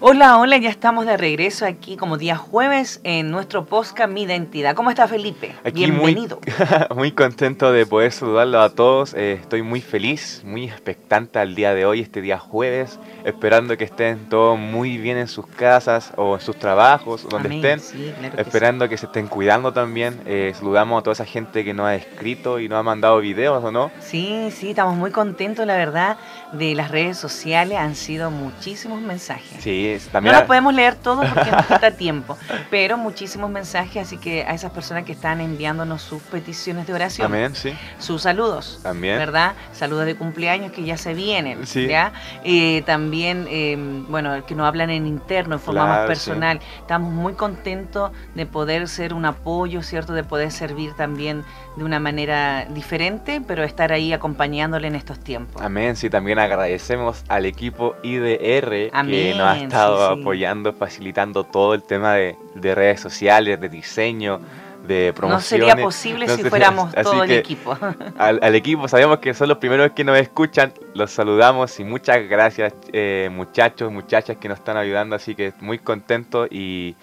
Hola, hola, ya estamos de regreso aquí como día jueves en nuestro podcast Mi Identidad. ¿Cómo está Felipe? Aquí Bienvenido. Muy, muy contento de poder saludarlos a todos. Eh, estoy muy feliz, muy expectante al día de hoy, este día jueves, esperando que estén todos muy bien en sus casas o en sus trabajos, donde Amén, estén. sí, claro que Esperando que se estén cuidando también. Eh, saludamos a toda esa gente que nos ha escrito y nos ha mandado videos, ¿o no? Sí, sí, estamos muy contentos, la verdad, de las redes sociales. Han sido muchísimos mensajes. Sí, es- No también. los podemos leer todos porque nos falta tiempo, pero muchísimos mensajes, así que a esas personas que están enviándonos sus peticiones de oración, Amén, sí. sus saludos, También. ¿verdad? Saludos de cumpleaños que ya se vienen, Sí. ¿ya? Eh, también, eh, bueno, que nos hablan en interno, en forma más Claro, personal. Estamos muy contentos de poder ser un apoyo, ¿cierto? De poder servir también de una manera diferente, pero estar ahí acompañándole en estos tiempos. Amén, sí, también agradecemos al equipo IDR que nos ha estado sí. apoyando, facilitando todo el tema de, de redes sociales, de diseño, de No sería posible No si sería- fuéramos todo el equipo. Al, al equipo, sabemos que son los primeros que nos escuchan, los saludamos y muchas gracias eh, muchachos, muchachas que nos están ayudando, así que muy contento y,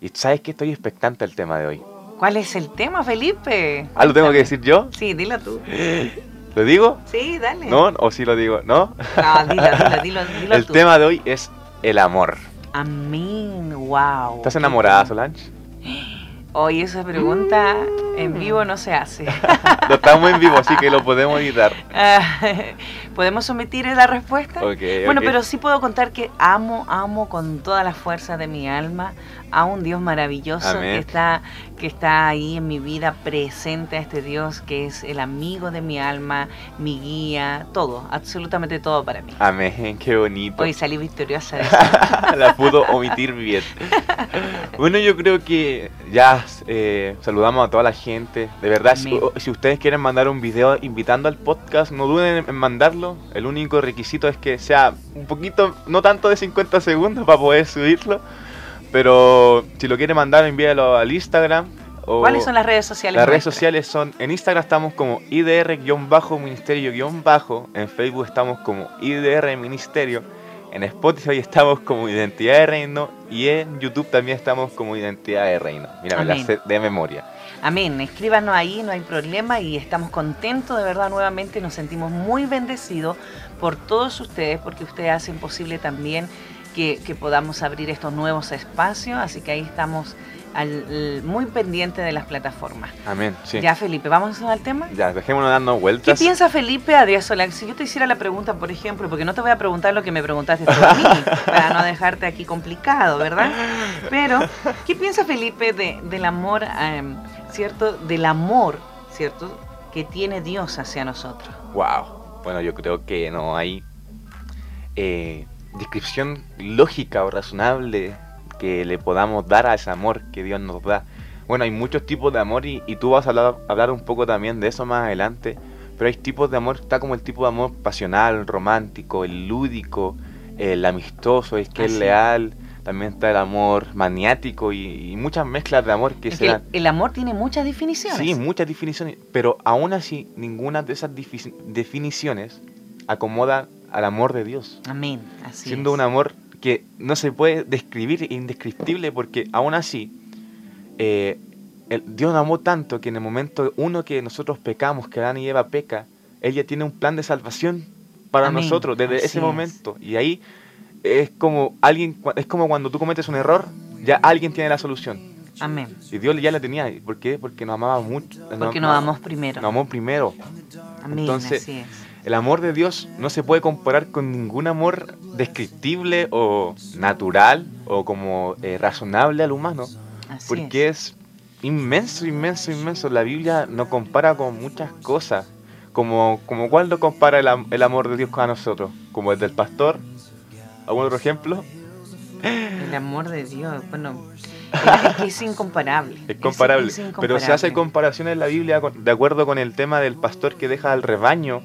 y sabes que estoy expectante al tema de hoy. ¿Cuál es el tema, Felipe? Ah, ¿lo tengo que decir yo? Sí, dilo tú. ¿Lo digo? Sí, dale. ¿No? ¿O sí lo digo? ¿No? No, dilo, dilo, dilo, dilo El tú. tema de hoy es el amor. Amén, wow. ¿Estás enamorada, Solange? Hoy esa pregunta en vivo no se hace. Lo estamos en vivo, así que lo podemos editar. Ah, ¿Podemos omitir la respuesta? Ok, Bueno, ok. pero sí puedo contar que amo, amo con toda la fuerza de mi alma a un Dios maravilloso Amén. que está, que está ahí en mi vida, presente a este Dios que es el amigo de mi alma, mi guía, todo, absolutamente todo para mí. Amén, qué bonito. Hoy salí victoriosa de eso. la pudo omitir bien. Bueno, yo creo que ya eh, saludamos a toda la gente. De verdad, si, si ustedes quieren mandar un video invitando al podcast, no duden en mandarlo. El único requisito es que sea un poquito, no tanto de 50 segundos para poder subirlo. Pero si lo quieren mandar, envíalo al Instagram. O ¿Cuáles son las redes sociales? Las redes sociales son, en Instagram estamos como IDR-Ministerio-Bajo, en Facebook estamos como IDR Ministerio, en Spotify estamos como Identidad de Reino y en YouTube también estamos como Identidad de Reino. Mira, me la sé de memoria. Amén, escríbanos ahí, no hay problema y estamos contentos de verdad nuevamente, nos sentimos muy bendecidos por todos ustedes porque ustedes hacen posible también que, que podamos abrir estos nuevos espacios, así que ahí estamos al- muy pendientes de las plataformas. Amén, sí. Ya Felipe, ¿vamos al tema? Ya, dejémonos dando ¿Qué vueltas. piensa Felipe Adrián Solán? Si yo te hiciera la pregunta, por ejemplo, porque no te voy a preguntar lo que me preguntaste tú a mí, para no dejarte aquí complicado, ¿verdad? Pero, ¿qué piensa Felipe de, del amor, em, cierto? Del amor, ¿cierto? Que tiene Dios hacia nosotros. Wow. Bueno, yo creo que no hay eh, descripción lógica o razonable que le podamos dar a ese amor que Dios nos da. Bueno, hay muchos tipos de amor y, y tú vas a hablar, hablar un poco también de eso más adelante. Pero hay tipos de amor, está como el tipo de amor pasional, romántico, el lúdico, el amistoso, el que es Así. leal. También está el amor maniático y, y muchas mezclas de amor que Es se que dan. el, amor tiene muchas definiciones. Sí, muchas definiciones, pero aún así ninguna de esas definiciones acomoda al amor de Dios, Amén, así siendo es. un amor que no se puede describir, indescriptible, porque aún así eh, el- Dios nos amó tanto que en el momento uno que nosotros pecamos, que Adán y Eva peca, ella tiene un plan de salvación para Amén, nosotros desde así ese es. momento y ahí es como alguien, es como cuando tú cometes un error, ya alguien tiene la solución. Amén. Y Dios ya la tenía. ¿Por qué? Porque nos amaba mucho. Porque nos amamos primero. Nos amó primero. Amén, entonces, así es. El amor de Dios no se puede comparar con ningún amor descriptible o natural o como eh, razonable al humano. Así Porque es inmenso, inmenso, inmenso. La Biblia nos compara con muchas cosas. Como, como cuál lo compara el, el amor de Dios con nosotros. Como el del pastor. ¿Algún otro ejemplo? El amor de Dios, bueno, es incomparable. Es comparable. es Pero se hace comparación en la Biblia con- de acuerdo con el tema del pastor que deja al rebaño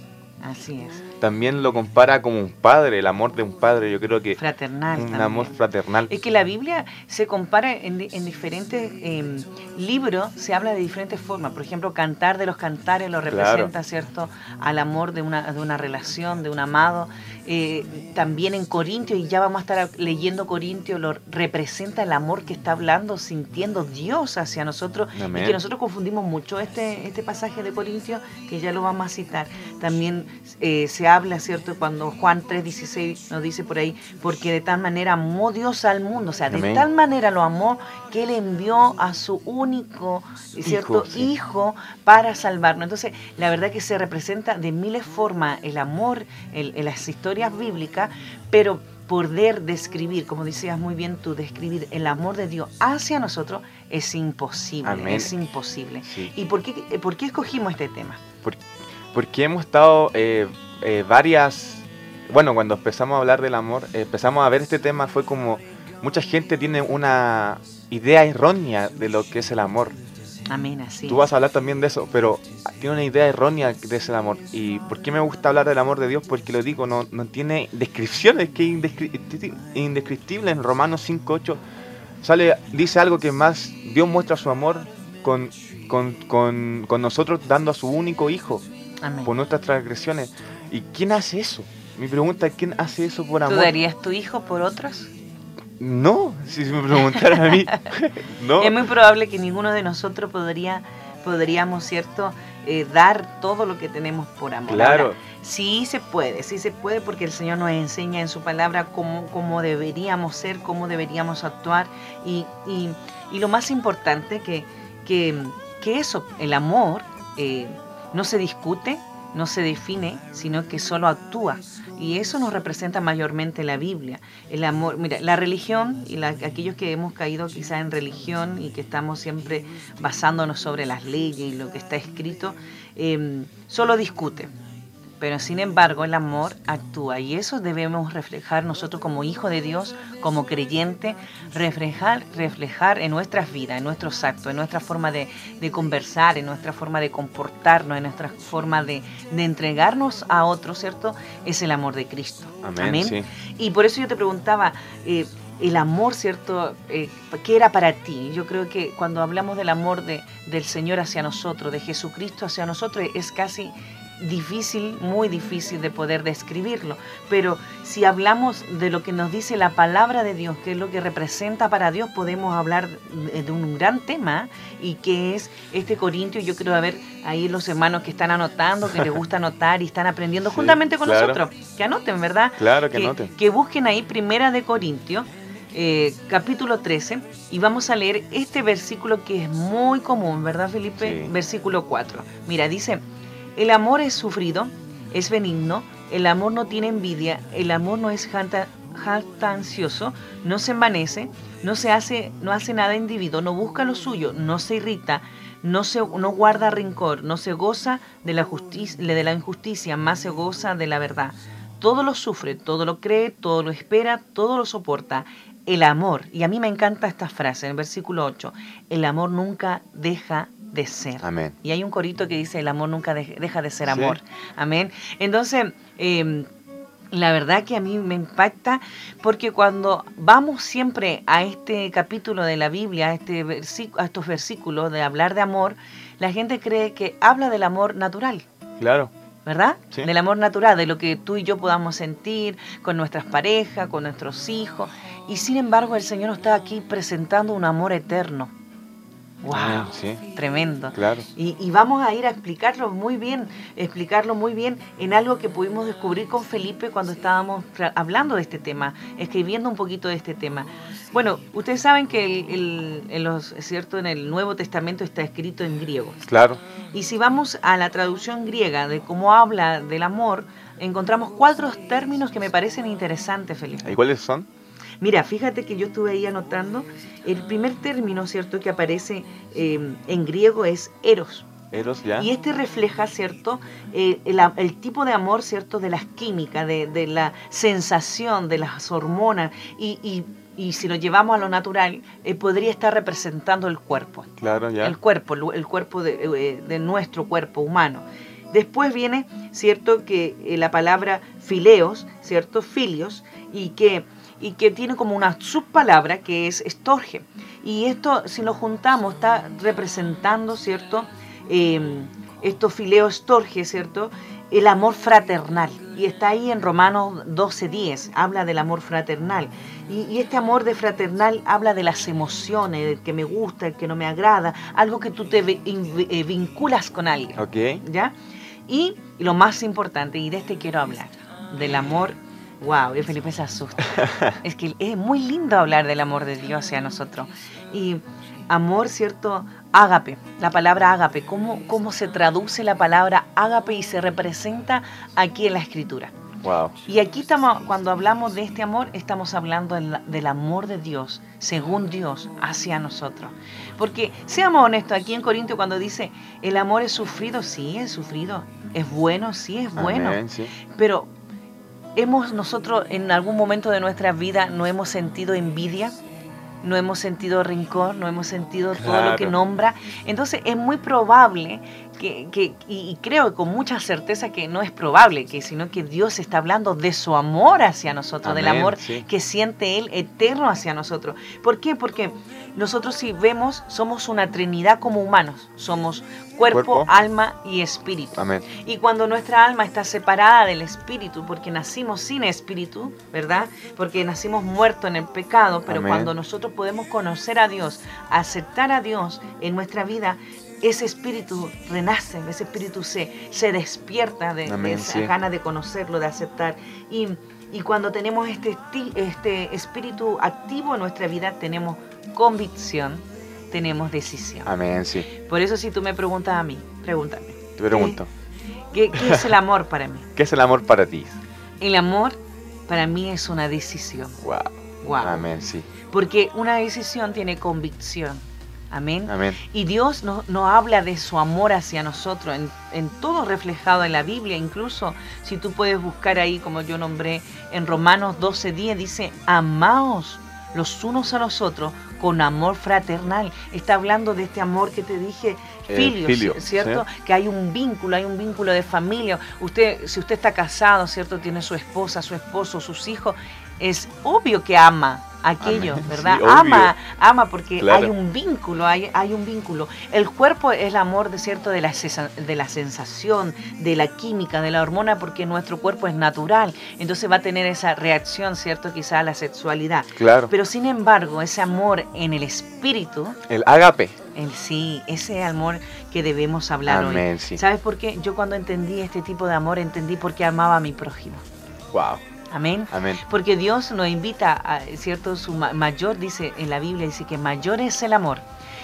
Así es. También lo compara como un padre, el amor de un padre. Yo creo que fraternal. Un amor fraternal. Es que la Biblia se compara en, diferentes em, libros, se habla de diferentes formas. Por ejemplo, Cantar de los Cantares lo representa, ¿cierto? Al amor de una, de una relación, de un amado. Eh, también en Corintios, y ya vamos a estar leyendo Corintios, lo representa el amor que está hablando, sintiendo Dios hacia nosotros. Y que nosotros confundimos mucho este, este pasaje de Corintios, que ya lo vamos a citar. También eh, se habla, ¿cierto? Cuando Juan 3:16 nos dice por ahí, porque de tal manera amó Dios al mundo, o sea, de tal manera lo amó que Él envió a su único, ¿cierto? Hijo, para salvarnos. Entonces, la verdad que se representa de miles formas el amor en las historias bíblicas, pero poder describir, como decías muy bien tú, describir el amor de Dios hacia nosotros es imposible, es imposible. ¿Y por qué, por qué escogimos este tema? porque hemos estado eh, eh, varias, bueno, cuando empezamos a hablar del amor, eh, empezamos a ver este tema, fue como mucha gente tiene una idea errónea de lo que es el amor. Amén, así. Tú vas a hablar también de eso, pero tiene una idea errónea de ese amor. ¿Y por qué me gusta hablar del amor de Dios? Porque lo digo, no, no tiene descripciones, que es indescriptible. En Romanos 5.8 sale, dice algo que más Dios muestra su amor con, con, con, con nosotros dando a su único hijo por nuestras transgresiones. ¿Y quién hace eso? Mi pregunta es, ¿quién hace eso por amor? ¿Tú darías tu hijo por otros? No, si me preguntaran a mí, no. Es muy probable que ninguno de nosotros podría, podríamos, ¿cierto?, eh, dar todo lo que tenemos por amor. Claro. sí se puede, sí se puede porque el Señor nos enseña en su palabra cómo, cómo deberíamos ser, cómo deberíamos actuar y, y, y lo más importante que, que, que eso, el amor, eh, no se discute, no se define, sino que solo actúa. Y eso nos representa mayormente la Biblia. El amor, mira, la religión y aquellos que hemos caído quizá en religión y que estamos siempre basándonos sobre las leyes y lo que está escrito, eh, solo discute pero sin embargo el amor actúa y eso debemos reflejar nosotros como hijos de Dios, como creyente, reflejar, reflejar en nuestras vidas, en nuestros actos, en nuestra forma de, conversar, en nuestra forma de comportarnos, en nuestra forma de, entregarnos a otros, ¿cierto? Es el amor de Cristo. Amén. Y por eso yo te preguntaba, eh, el amor, ¿cierto? Eh, ¿Qué era para ti? Yo creo que cuando hablamos del amor de, del Señor hacia nosotros, de Jesucristo hacia nosotros, es casi difícil, muy difícil de poder describirlo. Pero si hablamos de lo que nos dice la palabra de Dios, que es lo que representa para Dios, podemos hablar de un gran tema y que es este Corintio. Yo creo a ver ahí los hermanos que están anotando, que les gusta anotar y están aprendiendo juntamente con nosotros. Que anoten, ¿verdad? Claro, que, anoten. Que busquen ahí Primera de Corintio. Eh, capítulo 13 y vamos a leer este versículo que es muy común, ¿verdad Felipe? Versículo 4. Mira, dice, el amor es sufrido, es benigno, el amor no tiene envidia, el amor no es jactancioso, no se envanece, no se hace, no hace nada individuo, no busca lo suyo, no se irrita, no, se, no guarda rencor, no se goza de la, justicia, de la injusticia, más se goza de la verdad. Todo lo sufre, todo lo cree, todo lo espera, todo lo soporta. El amor, y a mí me encanta esta frase en el versículo 8, el amor nunca deja de ser. Amén. Y hay un corito que dice, el amor nunca deja de ser amor. Amén. Entonces, em, la verdad que a mí me impacta porque cuando vamos siempre a este capítulo de la Biblia, a, este a estos versículos de hablar de amor, la gente cree que habla del amor natural. Claro. ¿verdad? Del amor natural, de lo que tú y yo podamos sentir con nuestras parejas, con nuestros hijos. Y sin embargo el Señor nos está aquí presentando un amor eterno. ¡Wow! Tremendo. Claro. Y, vamos a ir a explicarlo muy bien, explicarlo muy bien en algo que pudimos descubrir con Felipe cuando estábamos hablando de este tema, escribiendo un poquito de este tema. Bueno, ustedes saben que el, en los, cierto, en el Nuevo Testamento está escrito en griego. Claro. Y si vamos a la traducción griega de cómo habla del amor, encontramos cuatro términos que me parecen interesantes, Felipe. ¿Y cuáles son? Mira, fíjate que yo estuve ahí anotando, el primer término, ¿cierto?, que aparece em, en griego es eros. Eros, ya. Y este refleja, ¿cierto?, eh, el, tipo de amor, ¿cierto?, de las químicas, de, la sensación, de las hormonas. Y, si lo llevamos a lo natural, eh, podría estar representando el cuerpo. Claro, ya. El cuerpo, el, cuerpo de, eh, de nuestro cuerpo humano. Después viene, ¿cierto?, que eh, la palabra fileos, ¿cierto? Filios, y que, y que tiene como una subpalabra que es estorge. Y esto, si lo juntamos, está representando, ¿cierto? Eh, esto fileo estorge, ¿cierto? El amor fraternal. Y está ahí en Romanos 12.10, habla del amor fraternal. Y, este amor de fraternal habla de las emociones, del que me gusta, el que no me agrada, algo que tú te eh, vinculas con alguien. Ok. ¿Ya? Y lo más importante, y de este quiero hablar, del amor Wow, y Felipe se asusta. es que es muy lindo hablar del amor de Dios hacia nosotros. Y amor, ¿cierto? Ágape, la palabra ágape, ¿cómo, cómo se traduce la palabra ágape y se representa aquí en la escritura? Wow. Y aquí estamos, cuando hablamos de este amor, estamos hablando del amor de Dios, según Dios, hacia nosotros. Porque seamos honestos, aquí en Corintio cuando dice, el amor es sufrido, sí, es sufrido. Es bueno, sí, es bueno. Pero hemos nosotros en algún momento de nuestra vida no hemos sentido envidia, no hemos sentido rencor, no hemos sentido todo lo que nombra. Entonces es muy probable que, y creo con mucha certeza que no es probable, que sino que Dios está hablando de su amor hacia nosotros, del amor que siente Él eterno hacia nosotros. ¿Por qué? Porque nosotros si vemos, somos una trinidad como humanos, somos cuerpo, alma y espíritu. Y cuando nuestra alma está separada del espíritu, porque nacimos sin espíritu, ¿verdad? Porque nacimos muertos en el pecado, pero cuando nosotros podemos conocer a Dios, aceptar a Dios en nuestra vida, ese espíritu renace, ese espíritu se, se despierta de, esa gana de conocerlo, de aceptar. Y, cuando tenemos este, este espíritu activo en nuestra vida, tenemos convicción, tenemos decisión. Amén, sí. Por eso si tú me preguntas a mí, pregúntame. Te pregunto. ¿Qué, es el amor para mí? ¿Qué es el amor para ti? El amor para mí es una decisión. Wow. wow. Amén, sí. Porque una decisión tiene convicción. Amén. Amén. Y Dios nos no habla de su amor hacia nosotros, en, en, todo reflejado en la Biblia, incluso si tú puedes buscar ahí, como yo nombré, en Romanos 12:10 dice, amaos los unos a los otros con amor fraternal. Está hablando de este amor que te dije, filio, ¿cierto? Que hay un vínculo, hay un vínculo de familia. Usted, si usted está casado, ¿cierto? Tiene su esposa, su esposo, sus hijos, es obvio que ama aquello, ¿verdad? ama, ama porque hay un vínculo, hay, hay un vínculo. El cuerpo es el amor, de cierto, de la, de la sensación, de la química, de la hormona, porque nuestro cuerpo es natural, entonces va a tener esa reacción, ¿cierto? Quizá a la sexualidad. Claro. Pero sin embargo, ese amor en el espíritu. El agape. El, sí, ese amor que debemos hablar hoy. ¿Sabes por qué? Yo cuando entendí este tipo de amor, entendí por qué amaba a mi prójimo. Wow. Amén. Amén. Porque Dios nos invita, a, ¿cierto? Su mayor, dice en la Biblia, dice que mayor es el amor.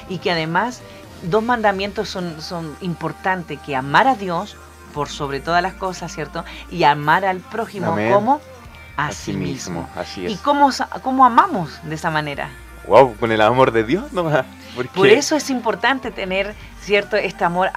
Y que además dos mandamientos son, son importantes, que amar a Dios por sobre todas las cosas, ¿cierto? Y amar al prójimo como a, sí mismo. Así es. ¿Y cómo, cómo amamos de esa manera? Wow, con el amor de Dios, ¿no? Por eso es importante tener, ¿cierto? Este amor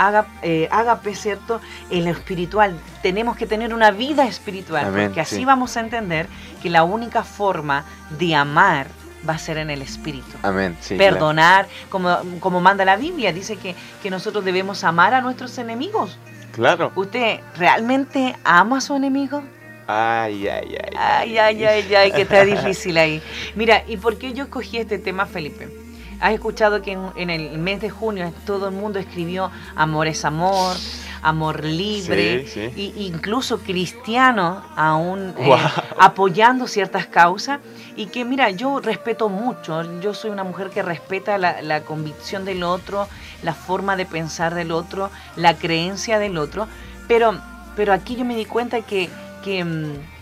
eh, ágape, ¿cierto? En lo espiritual. Tenemos que tener una vida espiritual, porque así vamos a entender que la única forma de amar va a ser en el espíritu. Amén. Perdonar, como, como manda la Biblia, dice que, que nosotros debemos amar a nuestros enemigos. Claro. ¿Usted realmente ama a su enemigo? Ay, ay, ay. Ay, ay, ay, ay, que está difícil ahí. Mira, ¿y por qué yo escogí este tema, Felipe? Has escuchado que en, el mes de junio todo el mundo escribió amor es amor, amor libre, Y, incluso cristianos aún eh, apoyando ciertas causas. Y que mira, yo respeto mucho, yo soy una mujer que respeta la, convicción del otro, la forma de pensar del otro, la creencia del otro, pero, pero aquí yo me di cuenta que, que mm,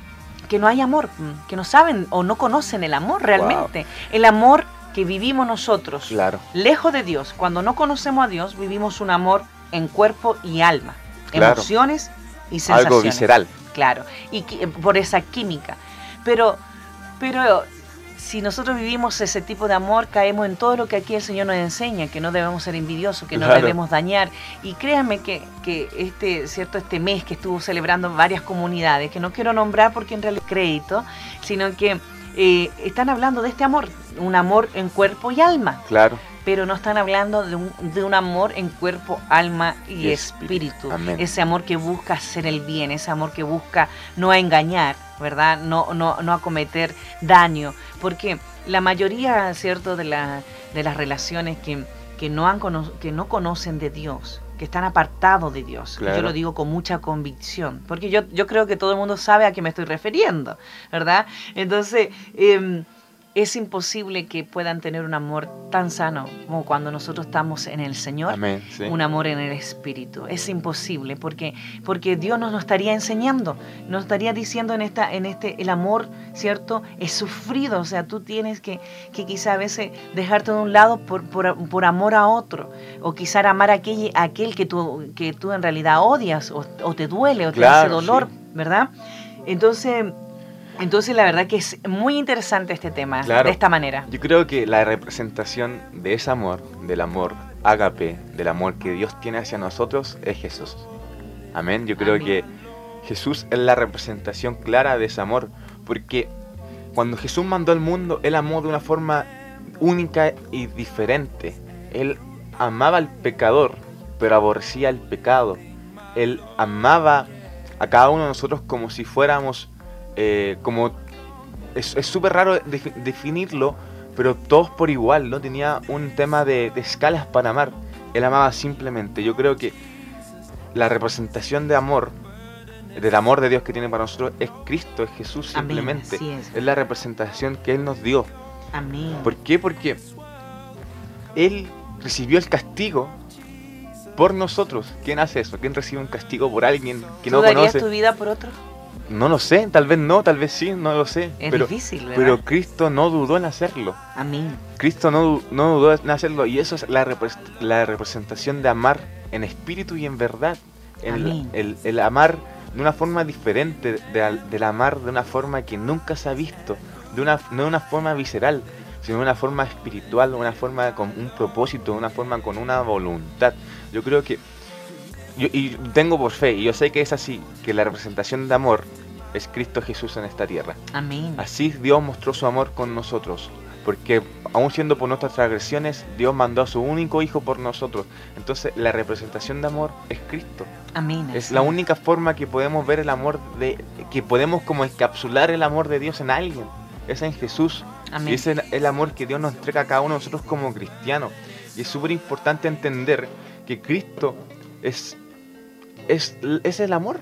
que no hay amor, mm, que no saben o no conocen el amor realmente. El amor que vivimos nosotros, claro. lejos de Dios, cuando no conocemos a Dios, vivimos un amor en cuerpo y alma, emociones y sensaciones. Algo visceral. Claro, y por esa química. Pero, pero si nosotros vivimos ese tipo de amor, caemos en todo lo que aquí el Señor nos enseña, que no debemos ser envidiosos, que no debemos dañar. Y créanme que, que, este, cierto, este mes que estuvo celebrando varias comunidades, que no quiero nombrar porque en realidad crédito, sino que eh, están hablando de este amor, un amor en cuerpo y alma. Claro. pero no están hablando de un, de un amor en cuerpo, alma y, Y espíritu. Ese amor que busca hacer el bien, ese amor que busca no engañar, ¿verdad? No, no, no a cometer daño. Porque la mayoría, ¿cierto?, de, la, de las relaciones que, que, no han que no conocen de Dios, que están apartados de Dios. Yo lo digo con mucha convicción, porque yo, yo creo que todo el mundo sabe a qué me estoy refiriendo, ¿verdad? Entonces, em, es imposible que puedan tener un amor tan sano como cuando nosotros estamos en el Señor Amén. sí. un amor en el espíritu. Es imposible porque, porque Dios nos lo estaría enseñando, nos estaría diciendo en esta, en este, el amor, ¿cierto? Es sufrido, o sea, tú tienes que, que quizá a veces dejarte de un lado por, por, por amor a otro, o quizá amar a aquel, a aquel que, tú, que tú en realidad odias, o, o te duele, o te hace dolor, sí. ¿verdad? Entonces, entonces la verdad que es muy interesante este tema, Claro. de esta manera. Yo creo que la representación de ese amor, del amor ágape, del amor que Dios tiene hacia nosotros, es Jesús. Amén. Yo creo Amén. que Jesús es la representación clara de ese amor, porque cuando Jesús mandó al mundo, Él amó de una forma única y diferente. Él amaba al pecador, pero aborrecía el pecado. Él amaba a cada uno de nosotros como si fuéramos, eh, como es súper raro defi- definirlo, pero todos por igual, no tenía un tema de, de escalas para amar. Él amaba simplemente. Yo creo que la representación de amor, del amor de Dios que tiene para nosotros, es Cristo, es Jesús simplemente. Es la representación que Él nos dio. Amén. ¿Por qué? Porque Él recibió el castigo por nosotros. ¿Quién hace eso? ¿Quién recibe un castigo por alguien que ¿Tú no darías conoce? tu vida por otro? No lo sé, tal vez no, tal vez sí, no lo sé. Es pero, difícil, ¿verdad? pero Cristo no dudó en hacerlo. Amén. Cristo no, no dudó en hacerlo y eso es la, la representación de amar en espíritu y en verdad. El, Amén. el- el amar de una forma diferente, de, del amar de una forma que nunca se ha visto, de una, no de una forma visceral, sino de una forma espiritual, una forma con un propósito, una forma con una voluntad. Yo creo que, yo, y tengo por fe, y yo sé que es así, que la representación de amor es Cristo Jesús en esta tierra. Amén. Así Dios mostró su amor con nosotros. Porque aún siendo por nuestras transgresiones, Dios mandó a su único Hijo por nosotros. Entonces la representación de amor es Cristo. Amén. Es la única forma que podemos ver el amor de... que podemos como encapsular el amor de Dios en alguien. Es en Jesús. Amén. Y es el amor que Dios nos entrega a cada uno de nosotros como cristianos. Y es súper importante entender que Cristo es, es, es el amor.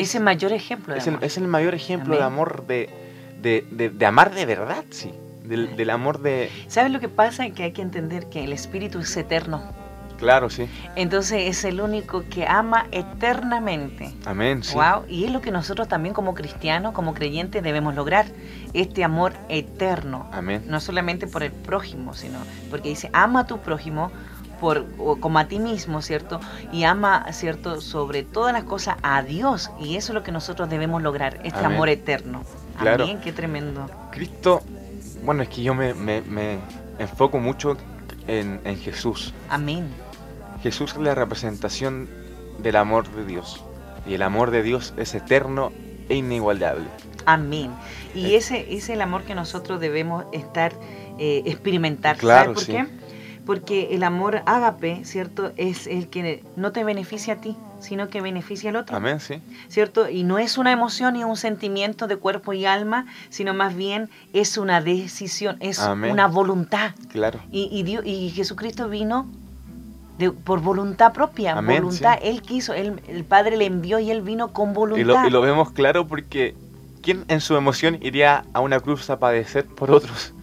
Es el mayor ejemplo de Es el, amor. es el mayor ejemplo Amén. de amor de, de, de- de amar de verdad, sí. Del, del amor de... ¿Sabes lo que pasa? Que hay que entender que el Espíritu es eterno. Claro, sí. Entonces es el único que ama eternamente. Amén, sí. Wow, y es lo que nosotros también como cristianos, como creyentes debemos lograr, este amor eterno, Amén. no solamente por el prójimo, sino porque dice, ama a tu prójimo por, como a ti mismo, ¿cierto? Y ama, ¿cierto? Sobre todas las cosas a Dios, y eso es lo que nosotros debemos lograr, este Amén. amor eterno. Claro. Amén, qué tremendo. Cristo, bueno, es que yo me, me- me enfoco mucho en, en Jesús. Amén. Jesús es la representación del amor de Dios. Y el amor de Dios es eterno e inigualable. Amén. Y Eh. ese es el amor que nosotros debemos estar, eh, experimentar. Claro, ¿Sabes por sí. qué? Porque el amor ágape, ¿cierto? Es el que no te beneficia a ti, sino que beneficia al otro. Amén, sí. ¿Cierto? Y no es una emoción ni un sentimiento de cuerpo y alma, sino más bien es una decisión, es Amén. una voluntad. Claro. Y, y, Dios- y Jesucristo vino de- por voluntad propia, Amén, voluntad. sí. Él quiso, él, el Padre le envió y él vino con voluntad. Y lo, y lo vemos claro porque ¿quién en su emoción iría a una cruz a padecer por otros?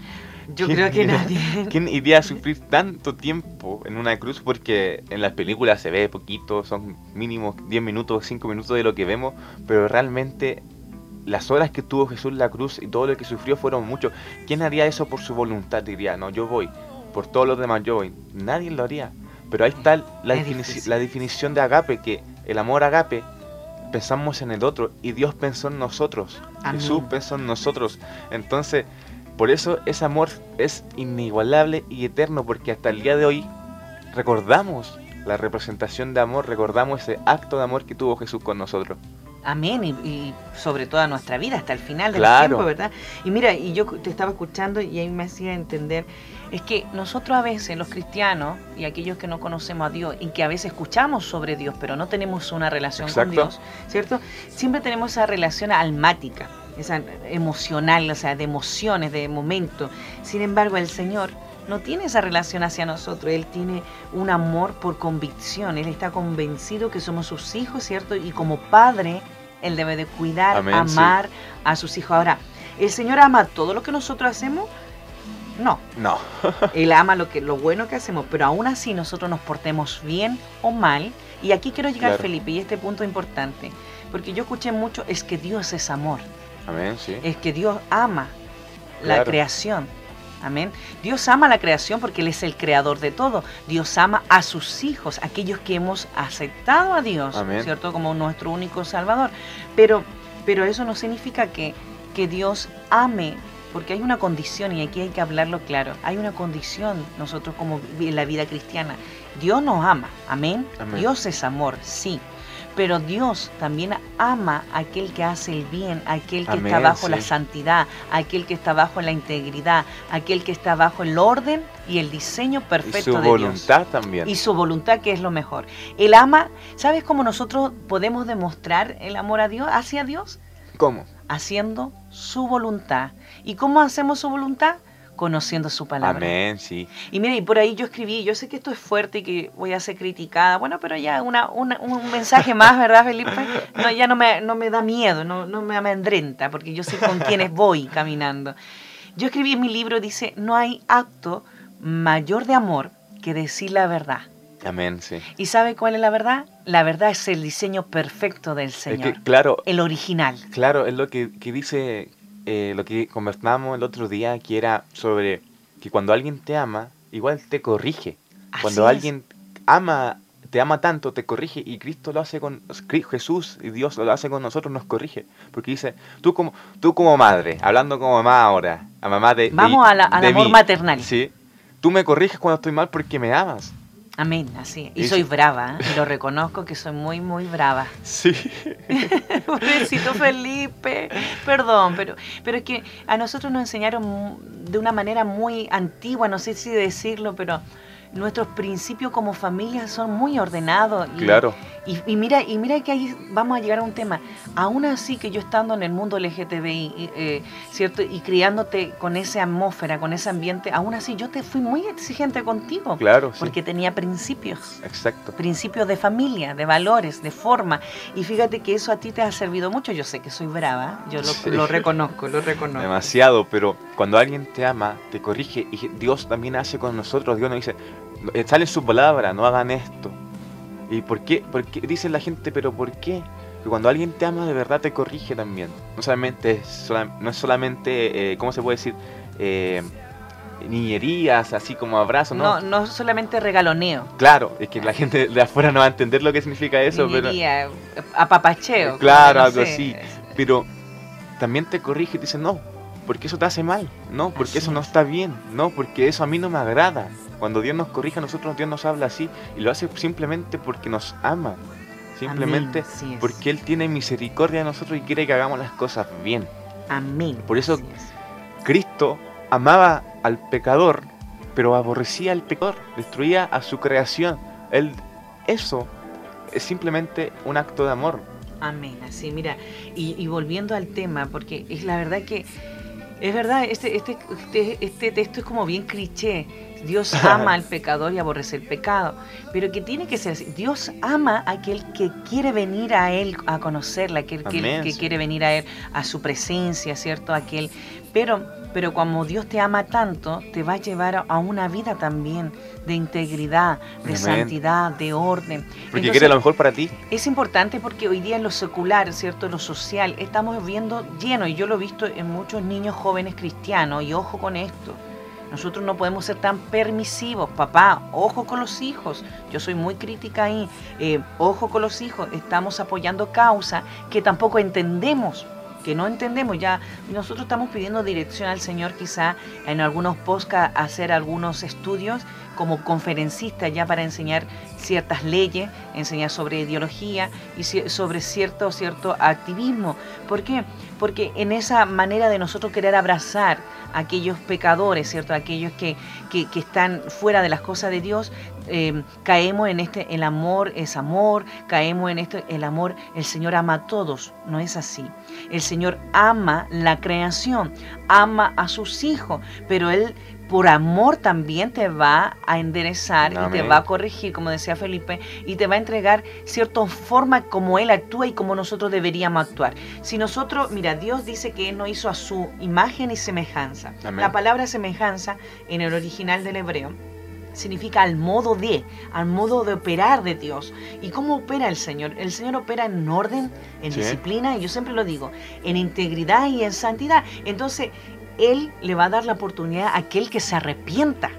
Yo ¿Quién creo que iría- nadie. ¿Quién iría a sufrir tanto tiempo en una cruz? Porque en las películas se ve poquito, son mínimo 10 minutos, 5 minutos de lo que vemos, pero realmente las horas que tuvo Jesús en la cruz y todo lo que sufrió fueron muchos. ¿Quién haría eso por su voluntad? Diría, no, yo voy, por todos los demás yo voy. Nadie lo haría. Pero ahí está la, definición de agape, que el amor agape pensamos en el otro y Dios pensó en nosotros. Amén. Jesús pensó en nosotros. Entonces, por eso ese amor es inigualable y eterno, porque hasta el día de hoy recordamos la representación de amor, recordamos ese acto de amor que tuvo Jesús con nosotros. Amén, y, sobre toda nuestra vida, hasta el final del Claro. tiempo, ¿verdad? Y mira, y yo te estaba escuchando y ahí me hacía entender, es que nosotros a veces, los cristianos y aquellos que no conocemos a Dios, y que a veces escuchamos sobre Dios, pero no tenemos una relación con. Dios, ¿cierto? Siempre tenemos esa relación almática, esa emocional, o sea, de emociones, de momentos. Sin embargo, el Señor no tiene esa relación hacia nosotros, Él tiene un amor por convicción, Él está convencido que somos sus hijos, ¿cierto? Y como padre, Él debe de cuidar, Amén, sí. amar a sus hijos. Ahora, ¿el Señor ama todo lo que nosotros hacemos? No, No. Él ama lo, que, lo bueno que hacemos, pero aún así nosotros nos portemos bien o mal. Y aquí quiero llegar, Claro. Felipe, y este punto es importante, porque yo escuché mucho, es que Dios es amor, Amén, sí. es que Dios ama la creación. Amén. Dios ama la creación porque Él es el creador de todo. Dios ama a sus hijos, aquellos que hemos aceptado a Dios, Amén. ¿cierto? Como nuestro único Salvador. Pero, pero eso no significa que, que Dios ame, porque hay una condición, y aquí hay que hablarlo claro, hay una condición nosotros como en la vida cristiana. Dios nos ama, amén. Amén. Dios es amor, sí. Pero Dios también ama a aquel que hace el bien, a aquel que Amén, está bajo la santidad, a aquel que está bajo la integridad, a aquel que está bajo el orden y el diseño Y perfecto su de voluntad también. Dios. Y su voluntad que es lo mejor. El ama, ¿sabes cómo nosotros podemos demostrar el amor a Dios, hacia Dios? ¿Cómo? Haciendo su voluntad. ¿Y cómo hacemos su voluntad? Conociendo su palabra. Amén, sí. Y mira, y por ahí yo escribí, yo sé que esto es fuerte y que voy a ser criticada, bueno, pero ya una, una- un mensaje más, ¿verdad, Felipe? No, ya no me, no me da miedo, no, no me amedrenta, porque yo sé con quiénes voy caminando. Yo escribí en mi libro, dice, no hay acto mayor de amor que decir la verdad. Amén, sí. ¿Y sabe cuál es la verdad? La verdad es el diseño perfecto del Es Señor, que, claro, el original. claro, es lo que, que dice, eh, lo que conversamos el otro día, que era sobre que cuando alguien te ama, igual te corrige. Así Cuando es. alguien ama, te ama tanto, te corrige, y Cristo lo hace con, Jesús y Dios lo hace con nosotros, nos corrige. Porque dice, tú como, tú como madre, hablando como mamá ahora, a mamá de... de- Vamos a la- al de amor mí, maternal. Sí. Tú me corriges cuando estoy mal porque me amas. Amén, así. Y soy brava, ¿eh? y lo reconozco que soy muy, muy brava. Sí. Pobrecito Felipe, perdón, pero, pero es que a nosotros nos enseñaron de una manera muy antigua, no sé si decirlo, pero nuestros principios como familia son muy ordenados. Y, Claro. Y, y mira, y mira que ahí vamos a llegar a un tema. Aún así que yo estando en el mundo LGTBI, y, eh, ¿cierto? Y criándote con esa atmósfera, con ese ambiente, aún así yo te fui muy exigente contigo. Claro, sí. Porque tenía principios Exacto. principios de familia, de valores, de forma. Y fíjate que eso a ti te ha servido mucho. Yo sé que soy brava, yo lo, Sí. lo reconozco, lo reconozco. Demasiado, pero cuando alguien te ama, te corrige y Dios también hace con nosotros. Dios nos dice, eh, sale su palabra, no hagan esto. ¿Y por qué? Porque dice la gente, pero ¿por qué? Que cuando alguien te ama de verdad te corrige también. No solamente no es solamente, eh, ¿cómo se puede decir? Eh, niñerías, así como abrazos, No, ¿no? no solamente regaloneo. Claro, es que la gente de afuera no va a entender lo que significa eso, pero... niñería, apapacheo. Claro, no algo sé. así. Pero también te corrige y te dice, no, porque eso te hace mal, no, porque Así eso no es. está bien, no, porque eso a mí no me agrada. Cuando Dios nos corrige a nosotros, Dios nos habla así y lo hace simplemente porque nos ama. Simplemente Amén, porque Él tiene misericordia de nosotros y quiere que hagamos las cosas bien. Amén. Por eso- es. Cristo amaba al pecador, pero aborrecía al pecador, destruía a su creación. Él, eso es simplemente un acto de amor. Amén, así, mira, y, y volviendo al tema, porque es la verdad que, es verdad, este, este, este, este texto es como bien cliché. Dios ama al pecador y aborrece el pecado, pero que tiene que ser así. Dios ama a aquel que quiere venir a Él a conocerla, aquel que, quiere venir a Él a su presencia, ¿cierto? Aquel, pero, pero como Dios te ama tanto, te va a llevar a, a una vida también de integridad, de Amén. santidad, de orden. Porque Entonces, quiere lo mejor para ti. es importante porque hoy día en lo secular, ¿cierto? En lo social, estamos viendo lleno, y yo lo he visto en muchos niños jóvenes cristianos, y ojo con esto. Nosotros no podemos ser tan permisivos, papá, ojo con los hijos. Yo soy muy crítica ahí, eh, ojo con los hijos. Estamos apoyando causas que tampoco entendemos, que no entendemos. Ya nosotros estamos pidiendo dirección al Señor, quizá en algunos podcasts hacer algunos estudios como conferencista ya para enseñar ciertas leyes, enseñar sobre ideología y sobre cierto, cierto activismo. ¿Por qué? Porque en esa manera de nosotros querer abrazar a aquellos pecadores, ¿cierto? Aquellos que, que, están fuera de las cosas de Dios, eh, caemos en este, el amor es amor, caemos en esto, el amor, el Señor ama a todos, no es así. El Señor ama la creación, ama a sus hijos, pero Él por amor también te va a enderezar y te va a corregir, como decía Felipe, y te va a entregar cierta forma como Él actúa y como nosotros deberíamos actuar. Si nosotros, mira, Dios dice que Él no hizo a su imagen y semejanza. La palabra semejanza en el original del hebreo significa al modo de, al modo de operar de Dios. ¿Y cómo opera el Señor? El Señor opera en orden, en disciplina, y yo siempre lo digo, en integridad y en santidad. Entonces, él le va a dar la oportunidad a aquel que se arrepienta.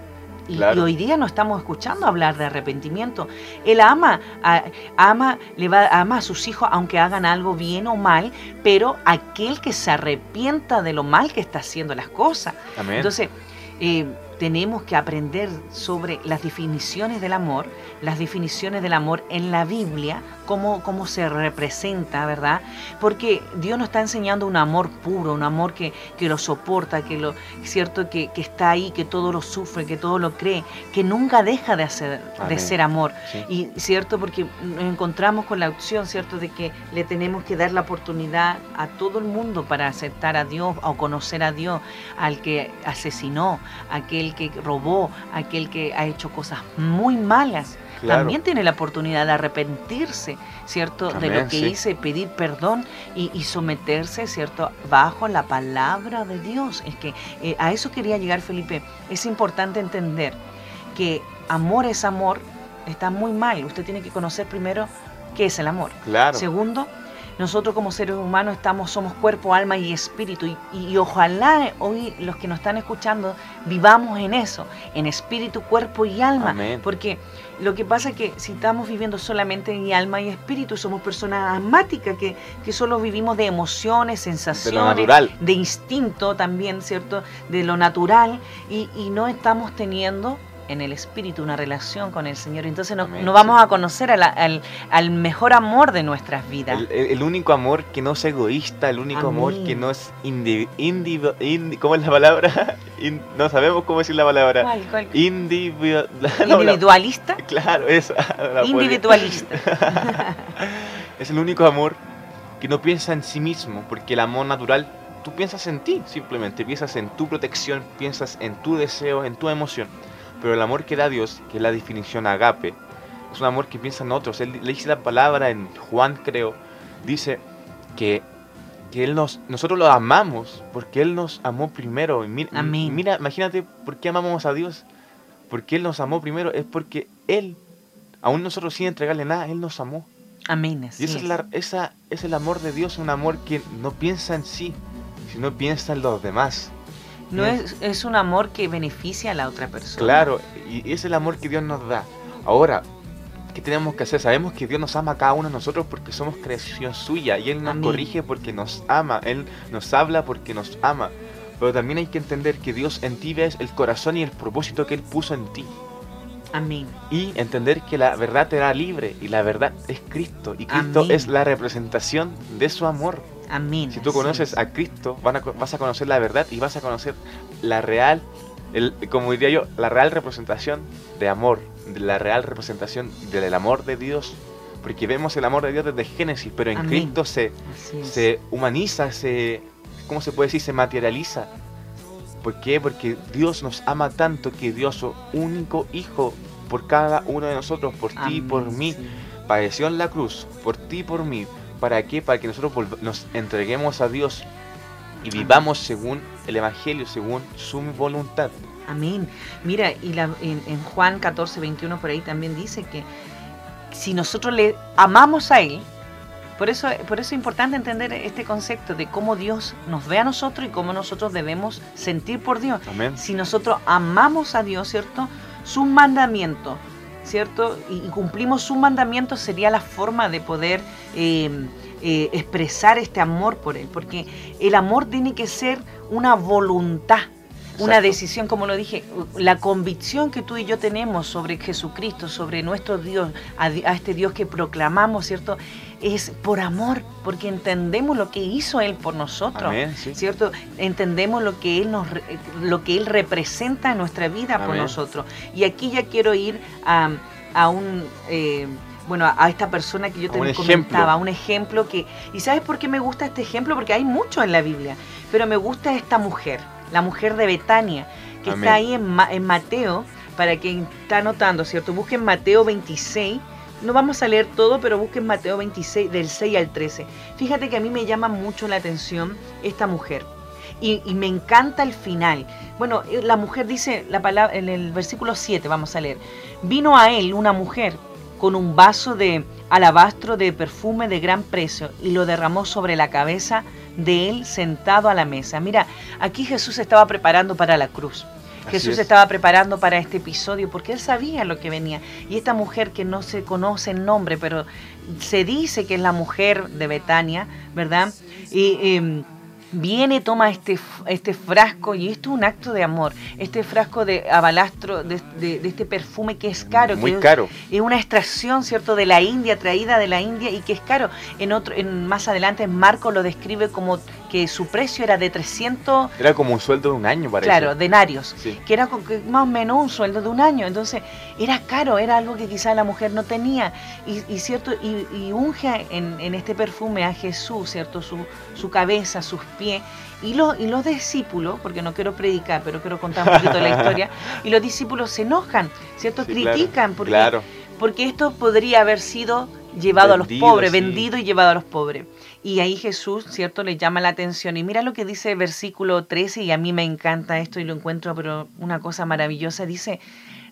Y, hoy día no estamos escuchando hablar de arrepentimiento. Él ama, a, ama, le va, ama a sus hijos aunque hagan algo bien o mal, pero aquel que se arrepienta de lo mal que está haciendo las cosas. Entonces, eh, tenemos que aprender sobre las definiciones del amor, las definiciones del amor en la Biblia, cómo, cómo se representa, ¿verdad? Porque Dios nos está enseñando un amor puro, un amor que, que lo soporta, que lo cierto que, que, está ahí, que todo lo sufre, que todo lo cree, que nunca deja de, hacer, de ser amor. Y cierto, porque nos encontramos con la opción, ¿cierto?, de que le tenemos que dar la oportunidad a todo el mundo para aceptar a Dios o conocer a Dios, al que asesinó, aquel que robó, aquel que ha hecho cosas muy malas también tiene la oportunidad de arrepentirse, ¿cierto? de lo que hice, pedir perdón y, someterse, ¿cierto? Bajo la palabra de Dios. Es que eh, a eso quería llegar, Felipe. Es importante entender que amor es amor, está muy mal. Usted tiene que conocer primero qué es el amor. Claro. Segundo, nosotros como seres humanos estamos, somos cuerpo, alma y espíritu. Y, ojalá hoy los que nos están escuchando vivamos en eso, en espíritu, cuerpo y alma. Porque lo que pasa es que si estamos viviendo solamente en alma y espíritu, somos personas asmáticas que, que solo vivimos de emociones, sensaciones, de, instinto también, ¿cierto? De lo natural y, y no estamos teniendo en el espíritu una relación con el Señor. Entonces no, vamos a conocer al, al, mejor amor de nuestras vidas. El, único amor que no es egoísta, el único amor que no es individual. ¿Cómo es la palabra? no sabemos cómo decir la palabra. ¿Cuál, cuál? ¿Individualista? Claro, eso. Individualista. es el único amor que no piensa en sí mismo, porque el amor natural tú piensas en ti, simplemente piensas en tu protección, piensas en tu deseo, en tu emoción. Pero el amor que da Dios, que es la definición agape, es un amor que piensa en otros. Él le dice la palabra en Juan, creo, dice que, que él nos, nosotros lo amamos porque Él nos amó primero. Mira, mira, imagínate por qué amamos a Dios. Porque Él nos amó primero, es porque Él, aún nosotros sin entregarle nada, Él nos amó. Amén. y esa es, la, esa es el amor de Dios, un amor que no piensa en sí, sino piensa en los demás. No es, es un amor que beneficia a la otra persona. Claro, y es el amor que Dios nos da. Ahora, ¿qué tenemos que hacer? Sabemos que Dios nos ama a cada uno de nosotros porque somos creación suya y Él nos corrige porque nos ama, Él nos habla porque nos ama. Pero también hay que entender que Dios en ti ves el corazón y el propósito que Él puso en ti. Amén. Y entender que la verdad te da libre y la verdad es Cristo y Cristo es la representación de su amor. Amén. Si tú conoces a Cristo, vas a conocer la verdad y vas a conocer la real, el, como diría yo, la real representación de amor, de la real representación del amor de Dios. Porque vemos el amor de Dios desde Génesis, pero en Cristo se, se humaniza, se, ¿cómo se puede decir? Se materializa. ¿Por qué? Porque Dios nos ama tanto que dio su único Hijo por cada uno de nosotros, por ti y por mí. Padeció en la cruz, por ti y por mí, ¿Para qué? Para que nosotros nos entreguemos a Dios y vivamos según el Evangelio, según su voluntad. Amén. Mira, y la, en, Juan 14, 21 por ahí también dice que si nosotros le amamos a Él, por eso, por eso es importante entender este concepto de cómo Dios nos ve a nosotros y cómo nosotros debemos sentir por Dios. Amén. Si nosotros amamos a Dios, ¿cierto? Sus mandamientos, ¿cierto? Y, cumplimos sus mandamientos sería la forma de poder eh, eh, expresar este amor por Él, porque el amor tiene que ser una voluntad. Una decisión, como lo dije, la convicción que tú y yo tenemos sobre Jesucristo, sobre nuestro Dios, a, este Dios que proclamamos, ¿cierto? Es por amor, porque entendemos lo que hizo Él por nosotros, ¿cierto? Entendemos lo que Él nos, lo que Él representa en nuestra vida por nosotros. Y aquí ya quiero ir a, a un eh, bueno, a esta persona que yo te comentaba, un ejemplo que... ¿Y sabes por qué me gusta este ejemplo? Porque hay mucho en la Biblia, pero me gusta esta mujer, la mujer de Betania, que está ahí en, en Mateo, para quien está anotando, ¿cierto? Busquen Mateo 26, no vamos a leer todo, pero busquen Mateo 26, del 6 al 13. Fíjate que a mí me llama mucho la atención esta mujer. Y, y, me encanta el final. Bueno, eh, la mujer dice la palabra en el versículo 7, vamos a leer. Vino a él una mujer con un vaso de alabastro de perfume de gran precio y lo derramó sobre la cabeza de él sentado a la mesa. Mira, aquí Jesús estaba preparando para la cruz. Jesús estaba preparando para este episodio porque él sabía lo que venía. Y esta mujer que no se conoce el nombre, pero se dice que es la mujer de Betania, ¿verdad? Y, em, viene, toma este, este frasco y esto es un acto de amor, este frasco de abalastro, de, este perfume que es caro. Muy caro. Es una extracción, ¿cierto?, de la India, traída de la India y que es caro. En otro, en, más adelante Marco lo describe como que su precio era de 300... Era como un sueldo de un año, parece. Claro, denarios, que era más o menos un sueldo de un año. Entonces, era caro, era algo que quizá la mujer no tenía. Y, cierto y, unge en, en, este perfume a Jesús, ¿cierto? Su, su cabeza, sus pies. Y, los y los discípulos, porque no quiero predicar, pero quiero contar un poquito la historia, y los discípulos se enojan, ¿cierto? Critican, porque, porque esto podría haber sido llevado a los pobres, vendido y llevado a los pobres. Y ahí Jesús, ¿cierto?, le llama la atención. Y mira lo que dice el versículo 13, y a mí me encanta esto y lo encuentro, pero una cosa maravillosa. Dice,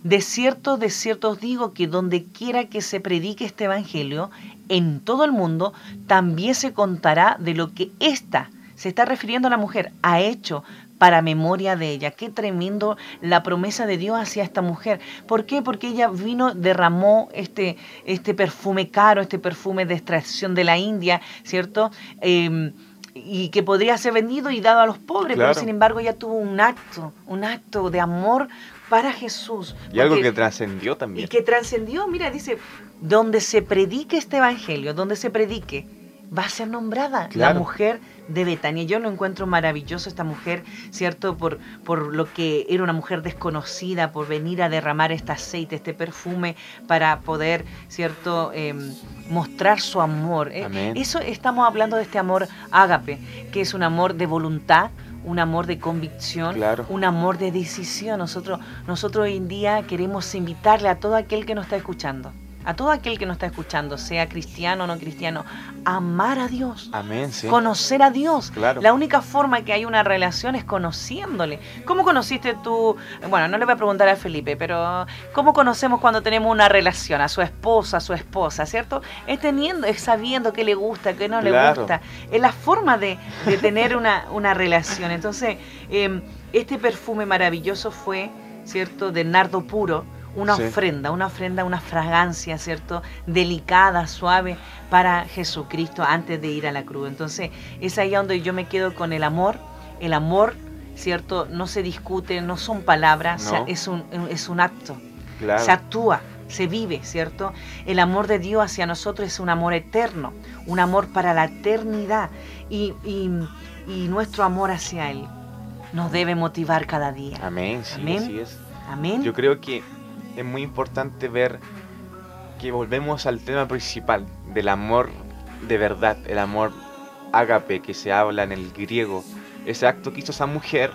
de cierto, de cierto os digo que donde quiera que se predique este evangelio, en todo el mundo, también se contará de lo que ésta, se está refiriendo a la mujer, ha hecho para memoria de ella. Qué tremendo la promesa de Dios hacia esta mujer. ¿Por qué? Porque ella vino, derramó este, este perfume caro, este perfume de extracción de la India, ¿cierto? Em, y que podría ser vendido y dado a los pobres, pero sin embargo ella tuvo un acto, un acto de amor para Jesús. Y algo que trascendió también. Y que trascendió, mira, dice, donde se predique este evangelio, donde se predique, va a ser nombrada la mujer de Betania. Yo lo encuentro maravilloso esta mujer, ¿cierto? Por, por lo que era una mujer desconocida, por venir a derramar este aceite, este perfume, para poder, ¿cierto? Em, mostrar su amor. Eh, eso estamos hablando de este amor ágape, que es un amor de voluntad, un amor de convicción, un amor de decisión. Nosotros, nosotros hoy en día queremos invitarle a todo aquel que nos está escuchando a todo aquel que nos está escuchando, sea cristiano o no cristiano, amar a Dios. Amén, sí. Conocer a Dios. Claro. La única forma que hay una relación es conociéndole. ¿Cómo conociste tú? Bueno, no le voy a preguntar a Felipe, pero ¿cómo conocemos cuando tenemos una relación? A su esposa, a su esposa, ¿cierto? Es teniendo, es sabiendo qué le gusta, qué no le gusta. Es la forma de, tener una, una, relación. Entonces, em, este perfume maravilloso fue, ¿cierto? De nardo puro una ofrenda, una ofrenda, una fragancia, ¿cierto? Delicada, suave para Jesucristo antes de ir a la cruz. Entonces, es ahí donde yo me quedo con el amor. El amor, ¿cierto? No se discute, no son palabras, es, un, es un acto. Se actúa, se vive, ¿cierto? El amor de Dios hacia nosotros es un amor eterno, un amor para la eternidad. Y, y, nuestro amor hacia Él nos debe motivar cada día. Amén, sí, Amén. Así es. Amén. Yo creo que es muy importante ver que volvemos al tema principal del amor de verdad, el amor ágape que se habla en el griego. Ese acto que hizo esa mujer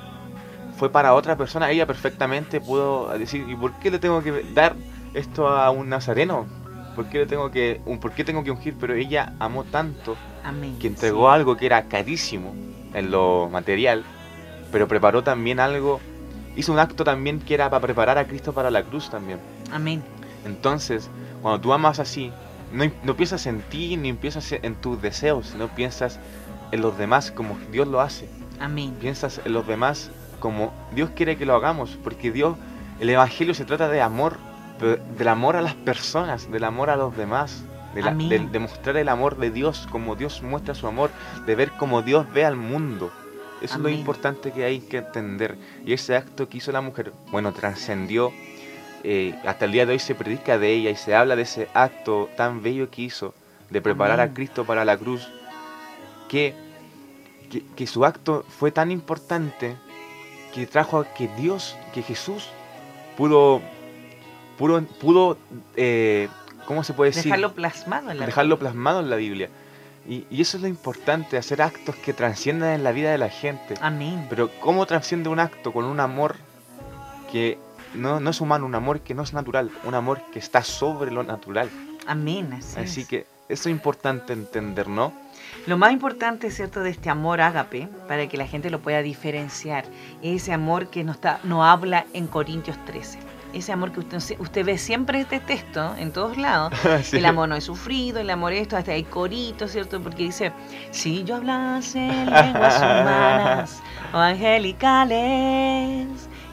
fue para otra persona. Ella perfectamente pudo decir, ¿y por qué le tengo que dar esto a un nazareno? ¿Por qué le tengo que, por qué tengo que ungir? Pero ella amó tanto que entregó algo que era carísimo en lo material, pero preparó también algo hizo un acto también que era para preparar a Cristo para la cruz también. Amén. Entonces, cuando tú amas así, no, no piensas en ti ni piensas en tus deseos, sino piensas en los demás como Dios lo hace. Amén. Piensas en los demás como Dios quiere que lo hagamos, porque Dios, el Evangelio se trata de amor, del amor a las personas, del amor a los demás, de, de, mostrar el amor de Dios, como Dios muestra su amor, de ver como Dios ve al mundo. Eso es lo importante que hay que entender. Y ese acto que hizo la mujer, bueno, trascendió. Eh, hasta el día de hoy se predica de ella y se habla de ese acto tan bello que hizo de preparar a Cristo para la cruz, que, que, su acto fue tan importante que trajo a que Dios, que Jesús pudo, pudo, pudo eh, ¿cómo se puede decir? Dejarlo plasmado en la Dejarlo plasmado en la Biblia. Y, eso es lo importante, hacer actos que trasciendan en la vida de la gente. Amén. Pero ¿cómo trasciende un acto con un amor que no, no es humano, un amor que no es natural, un amor que está sobre lo natural? Amén. Así, así que eso es importante entender, ¿no? Lo más importante, ¿cierto?, de este amor ágape, para que la gente lo pueda diferenciar, es ese amor que nos, está, nos habla en Corintios 13 ese amor que usted, usted ve siempre este texto en todos lados. El amor no es sufrido, el amor esto, hasta hay coritos, ¿cierto? Porque dice, si yo hablase lenguas humanas o angelicales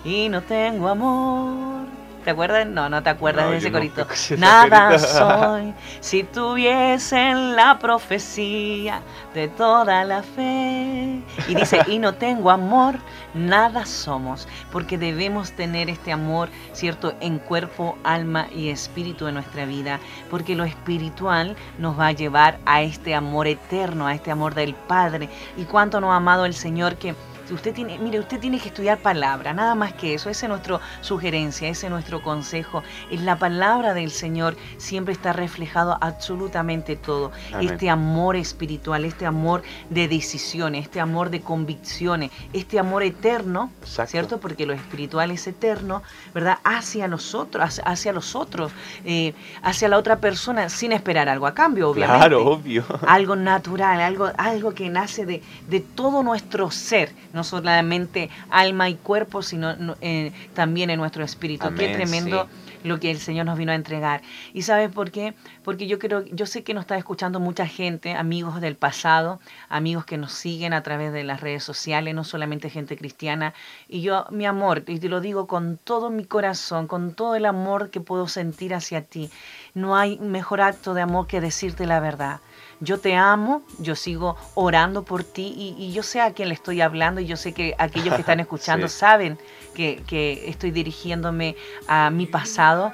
y no tengo amor, ¿Te acuerdas? No, no te acuerdas de ese corito. Nada soy si tuviesen la profecía de toda la fe. Y dice, y no tengo amor, nada somos, porque debemos tener este amor, ¿cierto?, en cuerpo, alma y espíritu en nuestra vida, porque lo espiritual nos va a llevar a este amor eterno, a este amor del Padre. Y cuánto nos ha amado el Señor que Usted tiene, mire, usted tiene que estudiar palabra, nada más que eso. Esa es nuestra sugerencia, ese es nuestro consejo. En la palabra del Señor siempre está reflejado absolutamente todo. Este amor espiritual, este amor de decisiones, este amor de convicciones, este amor eterno, ¿cierto? Porque lo espiritual es eterno, ¿verdad? Hacia nosotros, hacia los otros, eh, hacia la otra persona, sin esperar algo a cambio, obviamente. Claro, obvio. Algo natural, algo, algo que nace de, de todo nuestro ser no solamente alma y cuerpo, sino eh, también en nuestro espíritu. Qué tremendo lo que el Señor nos vino a entregar. ¿Y sabes por qué? Porque yo creo, yo sé que nos está escuchando mucha gente, amigos del pasado, amigos que nos siguen a través de las redes sociales, no solamente gente cristiana. Y yo, mi amor, y te lo digo con todo mi corazón, con todo el amor que puedo sentir hacia ti, no hay mejor acto de amor que decirte la verdad yo te amo, yo sigo orando por ti y, yo sé a quién le estoy hablando y yo sé que aquellos que están escuchando saben que, que estoy dirigiéndome a mi pasado,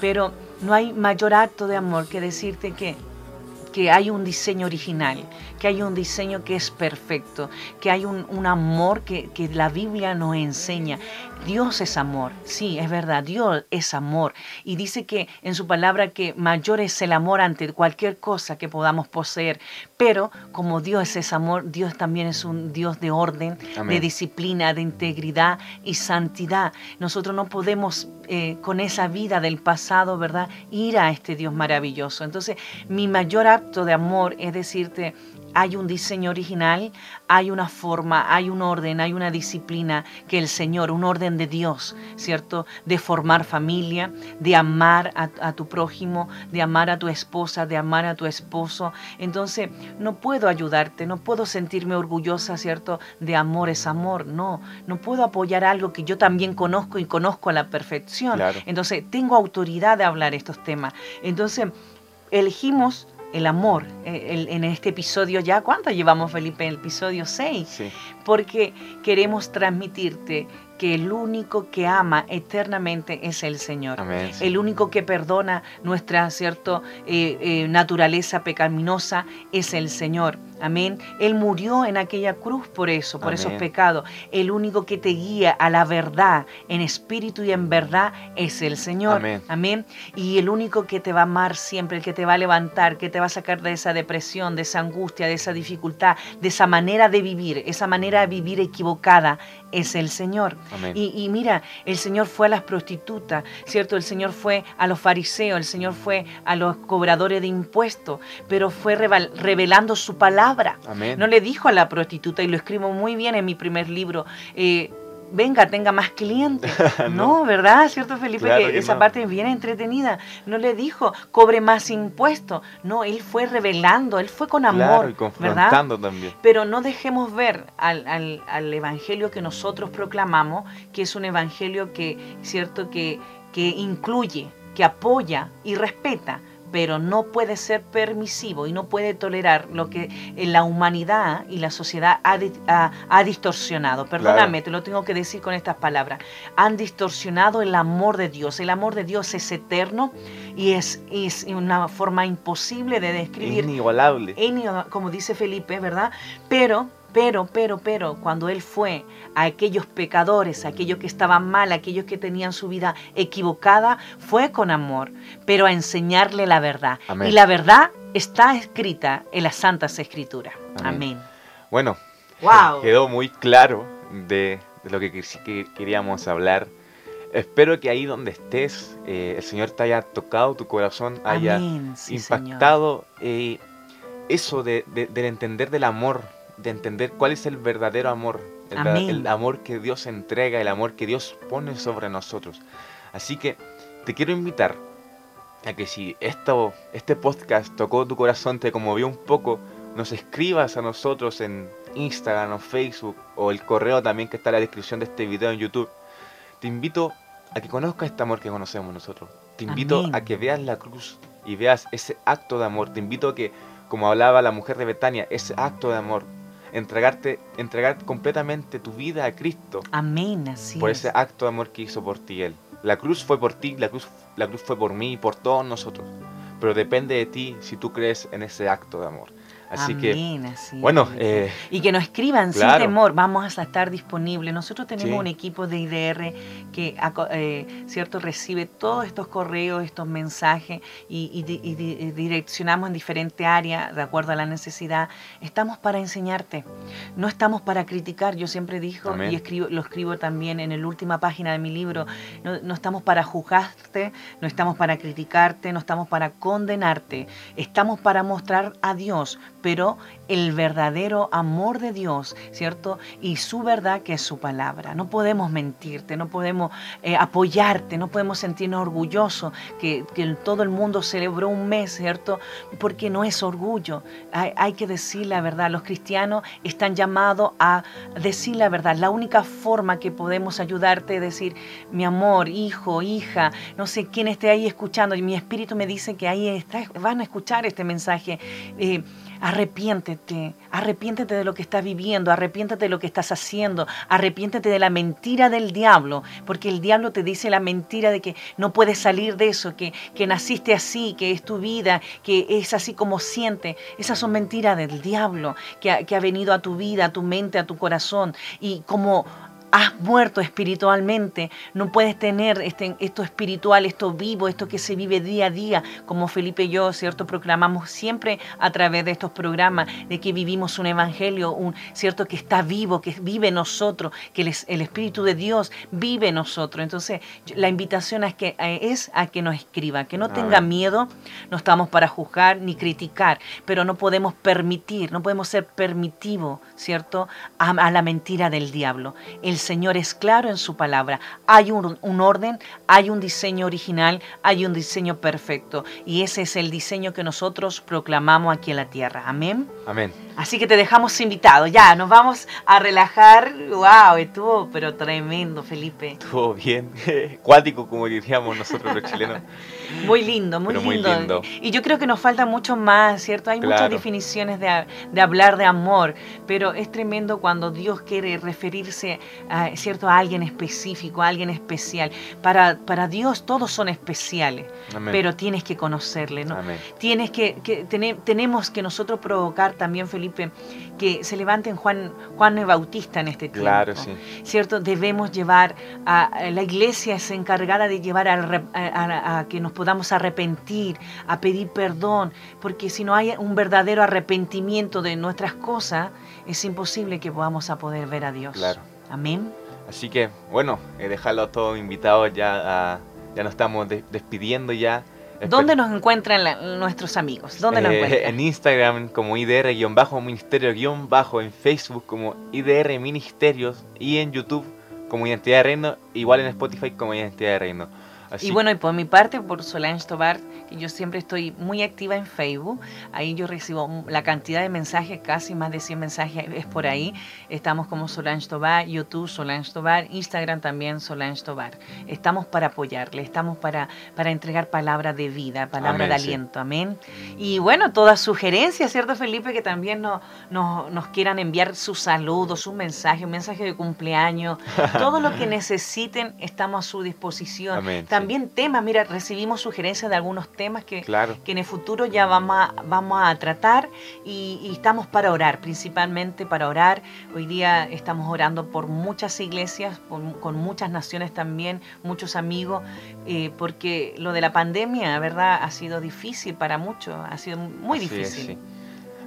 pero no hay mayor acto de amor que decirte que que hay un diseño original, que hay un diseño que es perfecto, que hay un, un amor que, que, la Biblia nos enseña. Dios es amor, sí, es verdad, Dios es amor. Y dice que en su palabra que mayor es el amor ante cualquier cosa que podamos poseer. Pero como Dios es amor, Dios también es un Dios de orden, de disciplina, de integridad y santidad. Nosotros no podemos eh, con esa vida del pasado, ¿verdad? Ir a este Dios maravilloso. Entonces, mi mayor acto de amor es decirte, hay un diseño original, hay una forma, hay un orden, hay una disciplina que el Señor, un orden de Dios, ¿cierto? De formar familia, de amar a, tu prójimo, de amar a tu esposa, de amar a tu esposo. Entonces, no puedo ayudarte, no puedo sentirme orgullosa, ¿cierto? De amor es amor, no, no puedo apoyar algo que yo también conozco y conozco a la perfección. Entonces, tengo autoridad de hablar estos temas. Entonces, elegimos el amor eh, en este episodio ya. ¿Cuánto llevamos, Felipe? El episodio 6. Porque queremos transmitirte que el único que ama eternamente es el Señor. El único que perdona nuestra cierto eh, eh, naturaleza pecaminosa es el Señor. Amén. Él murió en aquella cruz por eso, por esos pecados. El único que te guía a la verdad en espíritu y en verdad es el Señor. Amén. Y el único que te va a amar siempre, el que te va a levantar, que te va a sacar de esa depresión, de esa angustia, de esa dificultad, de esa manera de vivir, esa manera de vivir equivocada, es el Señor. Y, mira, el Señor fue a las prostitutas, ¿cierto? El Señor fue a los fariseos, el Señor fue a los cobradores de impuestos, pero fue revelando su palabra. No le dijo a la prostituta, y lo escribo muy bien en mi primer libro, eh, venga, tenga más clientes. no. ¿verdad? ¿Cierto, Felipe? que, esa parte es bien entretenida. No le dijo, cobre más impuestos. No, él fue revelando, él fue con amor. ¿verdad? también. Pero no dejemos ver al, al, al, evangelio que nosotros proclamamos, que es un evangelio que, ¿cierto? Que, que incluye, que apoya y respeta pero no puede ser permisivo y no puede tolerar lo que la humanidad y la sociedad ha, distorsionado. Perdóname, te lo tengo que decir con estas palabras. Han distorsionado el amor de Dios. El amor de Dios es eterno y es, es una forma imposible de describir. Inigualable. Como dice Felipe, ¿verdad? Pero pero, pero, pero, cuando Él fue a aquellos pecadores, a aquellos que estaban mal, a aquellos que tenían su vida equivocada, fue con amor, pero a enseñarle la verdad. Y la verdad está escrita en las Santas Escrituras. Amén. Bueno, wow. quedó muy claro de, lo que, queríamos hablar. Espero que ahí donde estés, eh, el Señor te haya tocado tu corazón, haya impactado eh, eso de, del entender del amor de entender cuál es el verdadero amor, el, amor que Dios entrega, el amor que Dios pone sobre nosotros. Así que te quiero invitar a que si esto, este podcast tocó tu corazón, te conmovió un poco, nos escribas a nosotros en Instagram o Facebook o el correo también que está en la descripción de este video en YouTube. Te invito a que conozcas este amor que conocemos nosotros. Te invito a que veas la cruz y veas ese acto de amor. Te invito a que, como hablaba la mujer de Betania, ese acto de amor entregarte, entregar completamente tu vida a Cristo. Amén, así Por ese acto de amor que hizo por ti Él. La cruz fue por ti, la cruz, la cruz fue por mí y por todos nosotros. Pero depende de ti si tú crees en ese acto de amor. Así que, bueno, eh, y que nos escriban sin temor, vamos a estar disponibles. Nosotros tenemos un equipo de IDR que, eh, cierto, recibe todos estos correos, estos mensajes y, direccionamos en diferentes áreas de acuerdo a la necesidad. Estamos para enseñarte, no estamos para criticar. Yo siempre digo y escribo, lo escribo también en la última página de mi libro. No, no estamos para juzgarte, no estamos para criticarte, no estamos para condenarte. Estamos para mostrar a Dios pero el verdadero amor de Dios, ¿cierto? Y su verdad que es su palabra. No podemos mentirte, no podemos eh, apoyarte, no podemos sentirnos orgullosos que, todo el mundo celebró un mes, ¿cierto? Porque no es orgullo. Hay, hay que decir la verdad. Los cristianos están llamados a decir la verdad. La única forma que podemos ayudarte es decir, mi amor, hijo, hija, no sé quién esté ahí escuchando, y mi espíritu me dice que ahí está, van a escuchar este mensaje. Eh, Arrepiéntete, arrepiéntete de lo que estás viviendo, arrepiéntete de lo que estás haciendo, arrepiéntete de la mentira del diablo, porque el diablo te dice la mentira de que no puedes salir de eso, que, que naciste así, que es tu vida, que es así como siente. Esas son mentiras del diablo que que ha venido a tu vida, a tu mente, a tu corazón. Y como has muerto espiritualmente, no puedes tener este, esto espiritual, esto vivo, esto que se vive día a día, como Felipe y yo, ¿cierto? Proclamamos siempre a través de estos programas de que vivimos un evangelio, un, ¿cierto? Que está vivo, que vive en nosotros, que el, Espíritu de Dios vive en nosotros. Entonces, la invitación es, que, es a que nos escriba, que no tenga miedo, no estamos para juzgar ni criticar, pero no podemos permitir, no podemos ser permitivos, ¿cierto? A, a la mentira del diablo. El Señor es claro en su palabra. Hay un, orden, hay un diseño original, hay un diseño perfecto. Y ese es el diseño que nosotros proclamamos aquí en la tierra. Amén. Amén. Así que te dejamos invitado. Ya, nos vamos a relajar. ¡Wow! Estuvo, pero tremendo, Felipe. Estuvo bien. Cuático, como diríamos nosotros los chilenos. Muy lindo, muy, lindo. Y yo creo que nos falta mucho más, ¿cierto? Hay muchas definiciones de, de, hablar de amor, pero es tremendo cuando Dios quiere referirse a, ¿cierto? a alguien específico, a alguien especial. Para, para Dios todos son especiales, pero tienes que conocerle, ¿no? Tienes que, que tenemos que nosotros provocar también, Felipe, que se levanten Juan, Juan el Bautista en este tiempo. Claro, sí. ¿Cierto? Debemos llevar, a, la iglesia es encargada de llevar a, a que nos podamos arrepentir, a pedir perdón, porque si no hay un verdadero arrepentimiento de nuestras cosas, es imposible que podamos a poder ver a Dios. Claro. Amén. Así que, bueno, he dejado a todos invitados ya, ya nos estamos despidiendo ya. ¿Dónde nos encuentran nuestros amigos? ¿Dónde nos eh, encuentran? En Instagram como IDR-Ministerio-Bajo, en Facebook como IDR Ministerios y en YouTube como Identidad de Reino, igual en Spotify como Identidad de Reino. Y bueno, y por mi parte, por Solange Tobar, que yo siempre estoy muy activa en Facebook, ahí yo recibo la cantidad de mensajes, casi más de 100 mensajes es por ahí. Estamos como Solange Tobar, YouTube Solange Tobar, Instagram también Solange Tobar. Estamos para apoyarle, estamos para, para entregar palabras de vida, palabras de aliento, amén. Y bueno, todas sugerencias, ¿cierto Felipe? Que también no, nos quieran enviar sus saludos, sus mensajes, un mensaje de cumpleaños, todo lo que necesiten, estamos a su disposición. Amén, también temas, mira, recibimos sugerencias de algunos temas que, que en el futuro ya vamos a, vamos a tratar y, estamos para orar, principalmente para orar. Hoy día estamos orando por muchas iglesias, con muchas naciones también, muchos amigos, eh, porque lo de la pandemia, ¿verdad? Ha sido difícil para muchos, ha sido muy difícil.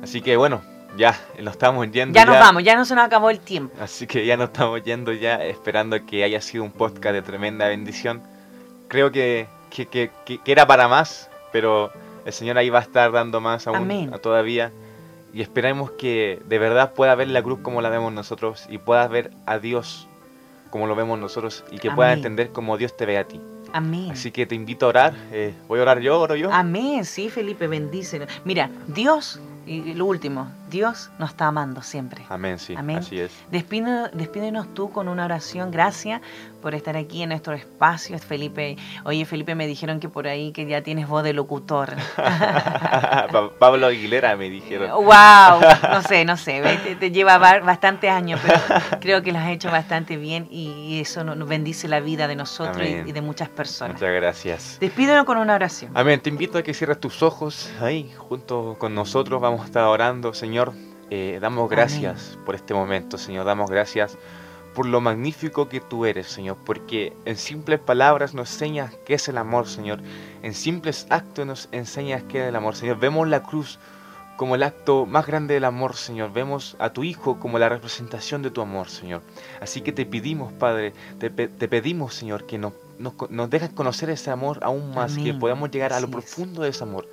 Así que bueno, ya nos estamos yendo. Ya nos vamos, ya no se nos acabó el tiempo. Así que ya nos estamos yendo ya, esperando que haya sido un podcast de tremenda bendición creo que, que, era para más, pero el Señor ahí va a estar dando más aún todavía. Y esperemos que de verdad pueda ver la cruz como la vemos nosotros y pueda ver a Dios como lo vemos nosotros y que pueda entender como Dios te ve a ti. Amén. Así que te invito a orar. Eh, ¿Voy a orar yo? ¿Oro yo? Amén. Sí, Felipe, bendice. Mira, Dios y lo último, Dios nos está amando siempre. Amén, sí. Amén. Así es. despídenos tú con una oración. Gracias por estar aquí en nuestro espacio, Felipe. Oye, Felipe, me dijeron que por ahí que ya tienes voz de locutor. Pablo Aguilera me dijeron. ¡Wow! No sé, no sé. Te, lleva bastantes años, pero creo que lo has hecho bastante bien y eso nos bendice la vida de nosotros y, de muchas personas. Muchas gracias. Despídenos con una oración. Amén. Te invito a que cierres tus ojos ahí junto con nosotros. Vamos a estar orando, Señor. Eh, damos gracias por este momento, Señor. Damos gracias por lo magnífico que tú eres, Señor, porque en simples palabras nos enseñas qué es el amor, Señor. En simples actos nos enseñas qué es el amor, Señor. Vemos la cruz como el acto más grande del amor, Señor. Vemos a tu Hijo como la representación de tu amor, Señor. Así que te pedimos, Padre, te, pedimos, Señor, que nos, nos, dejes conocer ese amor aún más, que podamos llegar a lo profundo de ese amor.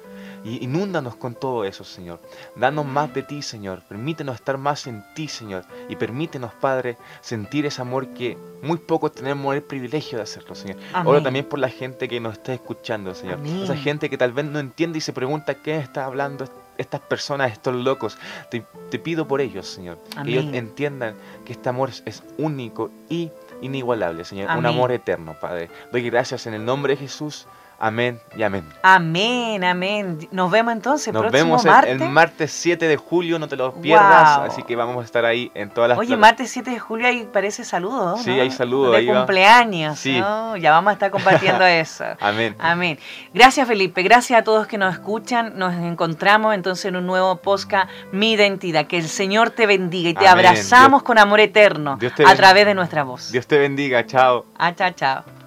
Y inúndanos con todo eso, Señor. Danos más de ti, Señor. Permítenos estar más en ti, Señor. Y permítenos, Padre, sentir ese amor que muy pocos tenemos el privilegio de hacerlo, Señor. Ahora también por la gente que nos está escuchando, Señor. Esa gente que tal vez no entiende y se pregunta qué está hablando estas personas, estos locos. Te, pido por ellos, Señor. Que ellos entiendan que este amor es único y inigualable, Señor. Un amor eterno, Padre. Doy gracias en el nombre de Jesús. Amén y amén. Amén, amén. Nos vemos entonces Nos vemos el, martes 7 de julio, no te lo pierdas. Así que vamos a estar ahí en todas las Oye, martes 7 de julio ahí parece saludo. Sí, hay saludos. De cumpleaños. Sí. Ya vamos a estar compartiendo eso. amén. Amén. Gracias, Felipe. Gracias a todos que nos escuchan. Nos encontramos entonces en un nuevo podcast, Mi Identidad. Que el Señor te bendiga y te abrazamos con amor eterno a través de nuestra voz. Dios te bendiga. Chao. Ah, chao, chao.